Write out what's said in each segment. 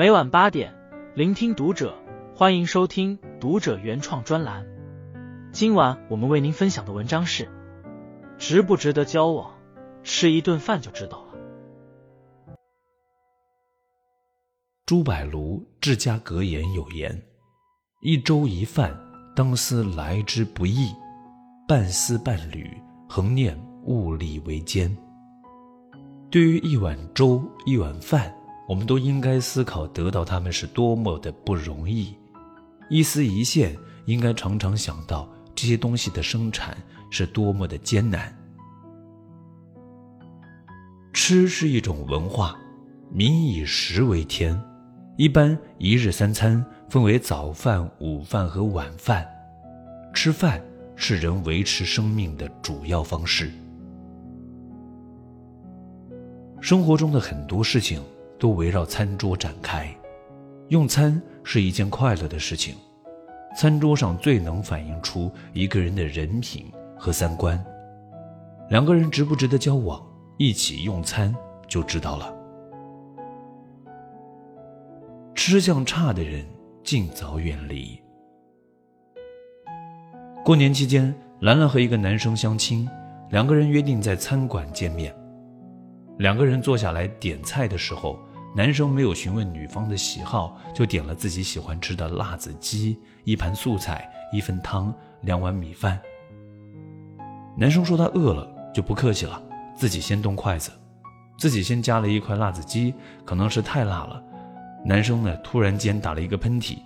每晚八点，聆听读者，欢迎收听读者原创专栏。今晚我们为您分享的文章是：值不值得交往，吃一顿饭就知道了。朱柏庐治家格言有言：“一粥一饭，当思来之不易；半丝半缕，恒念物力维艰。”对于一碗粥、一碗饭，我们都应该思考得到它们是多么的不容易；一丝一线，应该常常想到这些东西的生产是多么的艰难。吃是一种文化，民以食为天，一般一日三餐分为早饭、午饭和晚饭。吃饭是人维持生命的主要方式。生活中的很多事情都围绕餐桌展开，用餐是一件快乐的事情。餐桌上最能反映出一个人的人品和三观。两个人值不值得交往，一起用餐就知道了。吃相差的人尽早远离。过年期间，兰兰和一个男生相亲，两个人约定在餐馆见面。两个人坐下来点菜的时候，男生没有询问女方的喜好，就点了自己喜欢吃的辣子鸡，一盘素菜，一份汤，两碗米饭。男生说他饿了，就不客气了，自己先动筷子，自己先夹了一块辣子鸡，可能是太辣了。男生呢，突然间打了一个喷嚏，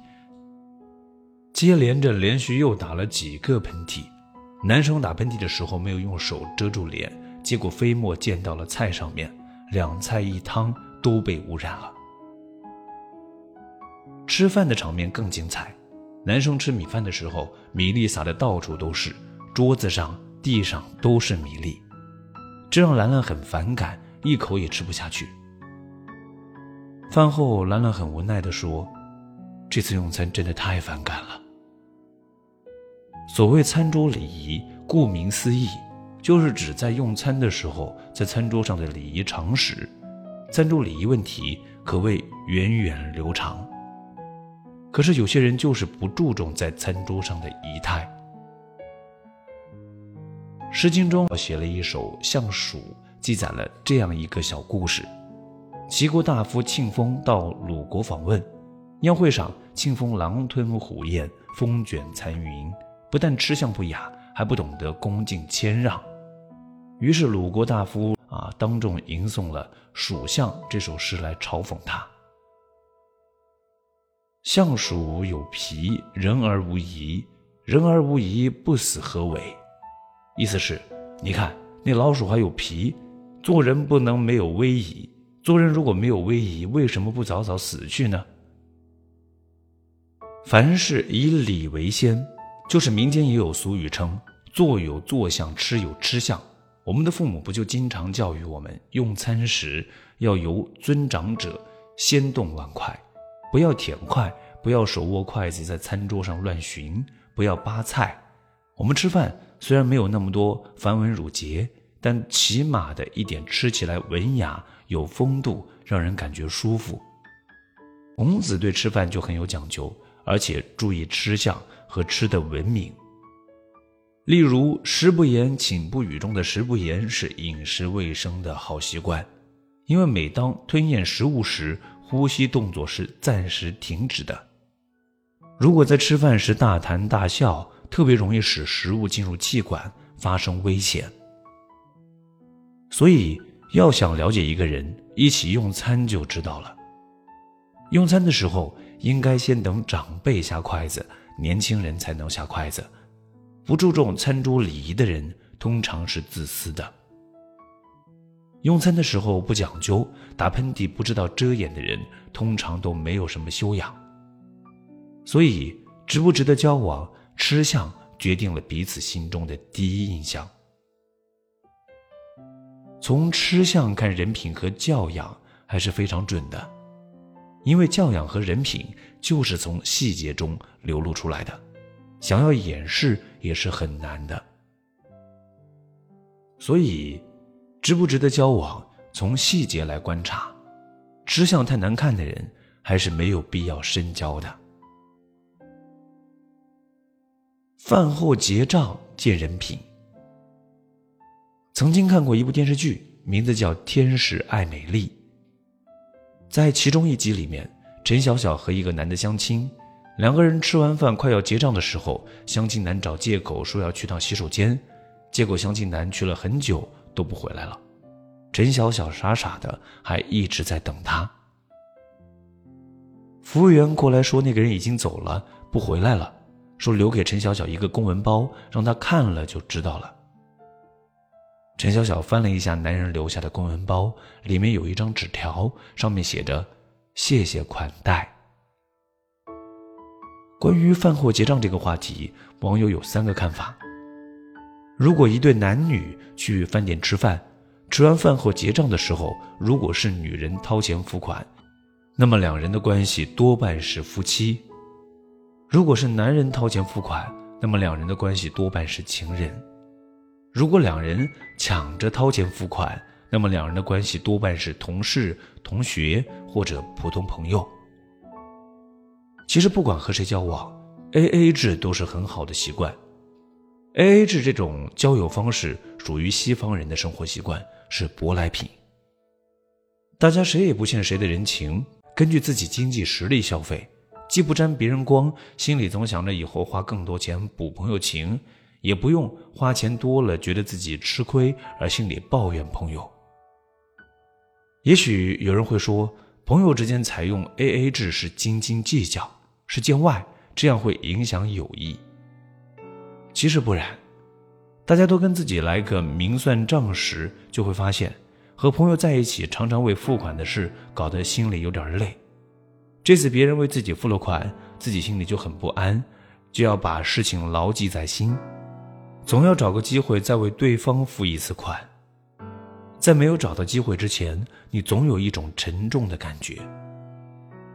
接连着连续又打了几个喷嚏。男生打喷嚏的时候没有用手遮住脸。结果飞沫溅到了菜上面，两菜一汤都被污染了。吃饭的场面更精彩，男生吃米饭的时候，米粒撒的到处都是，桌子上、地上都是米粒，这让兰兰很反感，一口也吃不下去。饭后，兰兰很无奈地说：“这次用餐真的太反感了。”所谓餐桌礼仪，顾名思义。就是指在用餐的时候，在餐桌上的礼仪常识，餐桌礼仪问题可谓源远流长。可是有些人就是不注重在餐桌上的仪态。《诗经》中写了一首《相鼠》，记载了这样一个小故事：齐国大夫庆丰到鲁国访问，宴会上，庆丰狼吞虎咽，风卷残云，不但吃相不雅，还不懂得恭敬谦让。于是鲁国大夫啊，当众吟诵了《蜀相》这首诗来嘲讽他。相鼠有皮，人而无仪；人而无仪，不死何为？意思是，你看那老鼠还有皮，做人不能没有威仪。做人如果没有威仪，为什么不早早死去呢？凡事以礼为先，就是民间也有俗语称：坐有坐相，吃有吃相。我们的父母不就经常教育我们，用餐时要由尊长者先动碗筷，不要舔筷，不要手握筷子在餐桌上乱寻，不要扒菜。我们吃饭虽然没有那么多繁文缛节，但起码的一点吃起来文雅有风度，让人感觉舒服。孔子对吃饭就很有讲究，而且注意吃相和吃的文明。例如“食不言，寝不语”中的“食不言”是饮食卫生的好习惯，因为每当吞咽食物时，呼吸动作是暂时停止的。如果在吃饭时大谈大笑，特别容易使食物进入气管，发生危险。所以，要想了解一个人，一起用餐就知道了。用餐的时候，应该先等长辈下筷子，年轻人才能下筷子。不注重餐桌礼仪的人，通常是自私的。用餐的时候不讲究，打喷嚏不知道遮掩的人，通常都没有什么修养。所以，值不值得交往，吃相决定了彼此心中的第一印象。从吃相看人品和教养还是非常准的，因为教养和人品就是从细节中流露出来的。想要掩饰也是很难的，所以值不值得交往，从细节来观察。吃相太难看的人，还是没有必要深交的。饭后结账见人品。曾经看过一部电视剧，名字叫《天使爱美丽》。在其中一集里面，陈小小和一个男的相亲，两个人吃完饭快要结账的时候，相亲男找借口说要去趟洗手间，结果相亲男去了很久都不回来了，陈小小傻傻的还一直在等他。服务员过来说那个人已经走了，不回来了。说留给陈小小一个公文包，让他看了就知道了。陈小小翻了一下男人留下的公文包，里面有一张纸条，上面写着“谢谢款待”。关于饭后结账这个话题，网友有三个看法：如果一对男女去饭店吃饭，吃完饭后结账的时候，如果是女人掏钱付款，那么两人的关系多半是夫妻。如果是男人掏钱付款，那么两人的关系多半是情人；如果两人抢着掏钱付款，那么两人的关系多半是同事、同学或者普通朋友。其实不管和谁交往，A A 制都是很好的习惯。A A 制这种交友方式属于西方人的生活习惯，是舶来品。大家谁也不欠谁的人情，根据自己经济实力消费。既不沾别人光，心里总想着以后花更多钱补朋友情，也不用花钱多了觉得自己吃亏而心里抱怨朋友。也许有人会说，朋友之间采用 A A 制是斤斤计较，是见外，这样会影响友谊。其实不然，大家都跟自己来个明算账时，就会发现，和朋友在一起常常为付款的事搞得心里有点累。这次别人为自己付了款，自己心里就很不安，就要把事情牢记在心，总要找个机会再为对方付一次款。在没有找到机会之前，你总有一种沉重的感觉。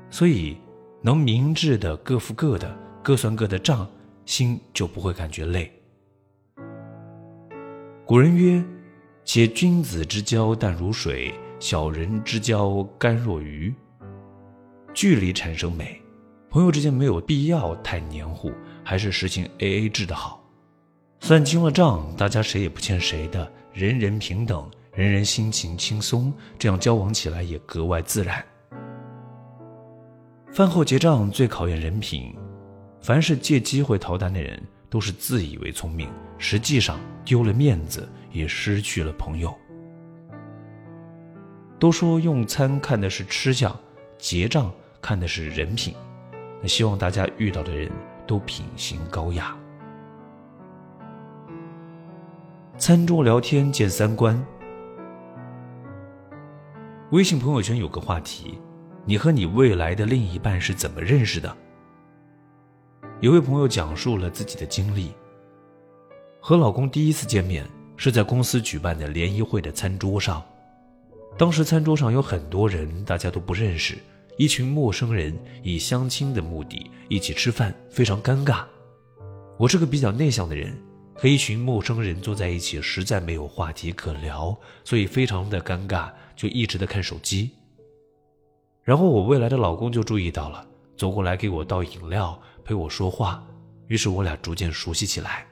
所以，能明智的各付各的，各算各的账，心就不会感觉累。古人曰：“且君子之交淡如水，小人之交甘若鱼。”距离产生美，朋友之间没有必要太黏糊，还是实行 A A 制的好。算清了账，大家谁也不欠谁的，人人平等，人人心情轻松，这样交往起来也格外自然。饭后结账最考验人品，凡是借机会逃单的人，都是自以为聪明，实际上丢了面子，也失去了朋友。都说用餐看的是吃相。结账看的是人品，那希望大家遇到的人都品行高雅。餐桌聊天见三观。微信朋友圈有个话题：你和你未来的另一半是怎么认识的？有位朋友讲述了自己的经历：和老公第一次见面是在公司举办的联谊会的餐桌上。当时餐桌上有很多人，大家都不认识，一群陌生人以相亲的目的一起吃饭，非常尴尬。我是个比较内向的人，和一群陌生人坐在一起，实在没有话题可聊，所以非常的尴尬，就一直在看手机。然后我未来的老公就注意到了，走过来给我倒饮料，陪我说话，于是我俩逐渐熟悉起来。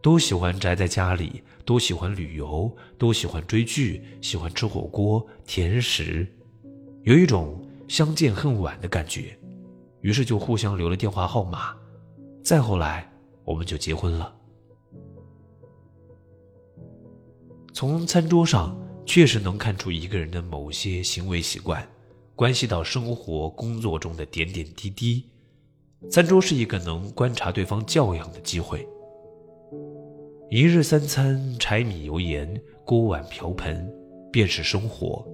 都喜欢宅在家里，都喜欢旅游，都喜欢追剧，喜欢吃火锅、甜食，有一种相见恨晚的感觉，于是就互相留了电话号码。再后来，我们就结婚了。从餐桌上确实能看出一个人的某些行为习惯，关系到生活、工作中的点点滴滴。餐桌是一个能观察对方教养的机会。一日三餐，柴米油盐，锅碗瓢盆，便是生活。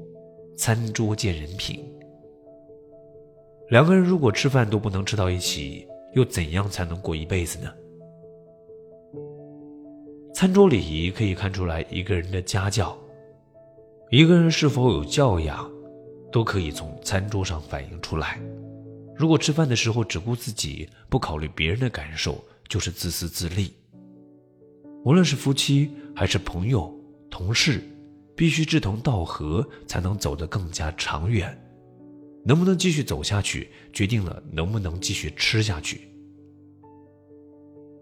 餐桌见人品。两个人如果吃饭都不能吃到一起，又怎样才能过一辈子呢？餐桌礼仪可以看出来一个人的家教，一个人是否有教养，都可以从餐桌上反映出来。如果吃饭的时候只顾自己，不考虑别人的感受，就是自私自利。无论是夫妻还是朋友、同事，必须志同道合，才能走得更加长远。能不能继续走下去，决定了能不能继续吃下去。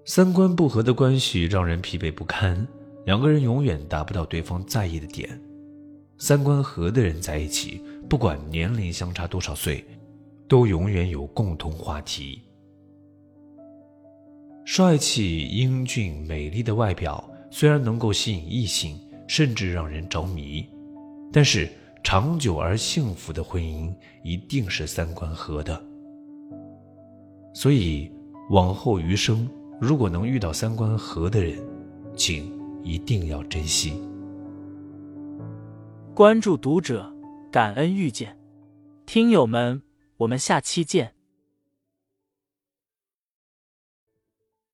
三观不合的关系让人疲惫不堪，两个人永远达不到对方在意的点。三观合的人在一起，不管年龄相差多少岁，都永远有共同话题。帅气、英俊、美丽的外表虽然能够吸引异性，甚至让人着迷，但是长久而幸福的婚姻一定是三观合的。所以，往后余生，如果能遇到三观合的人，请一定要珍惜。关注读者，感恩遇见，听友们，我们下期见。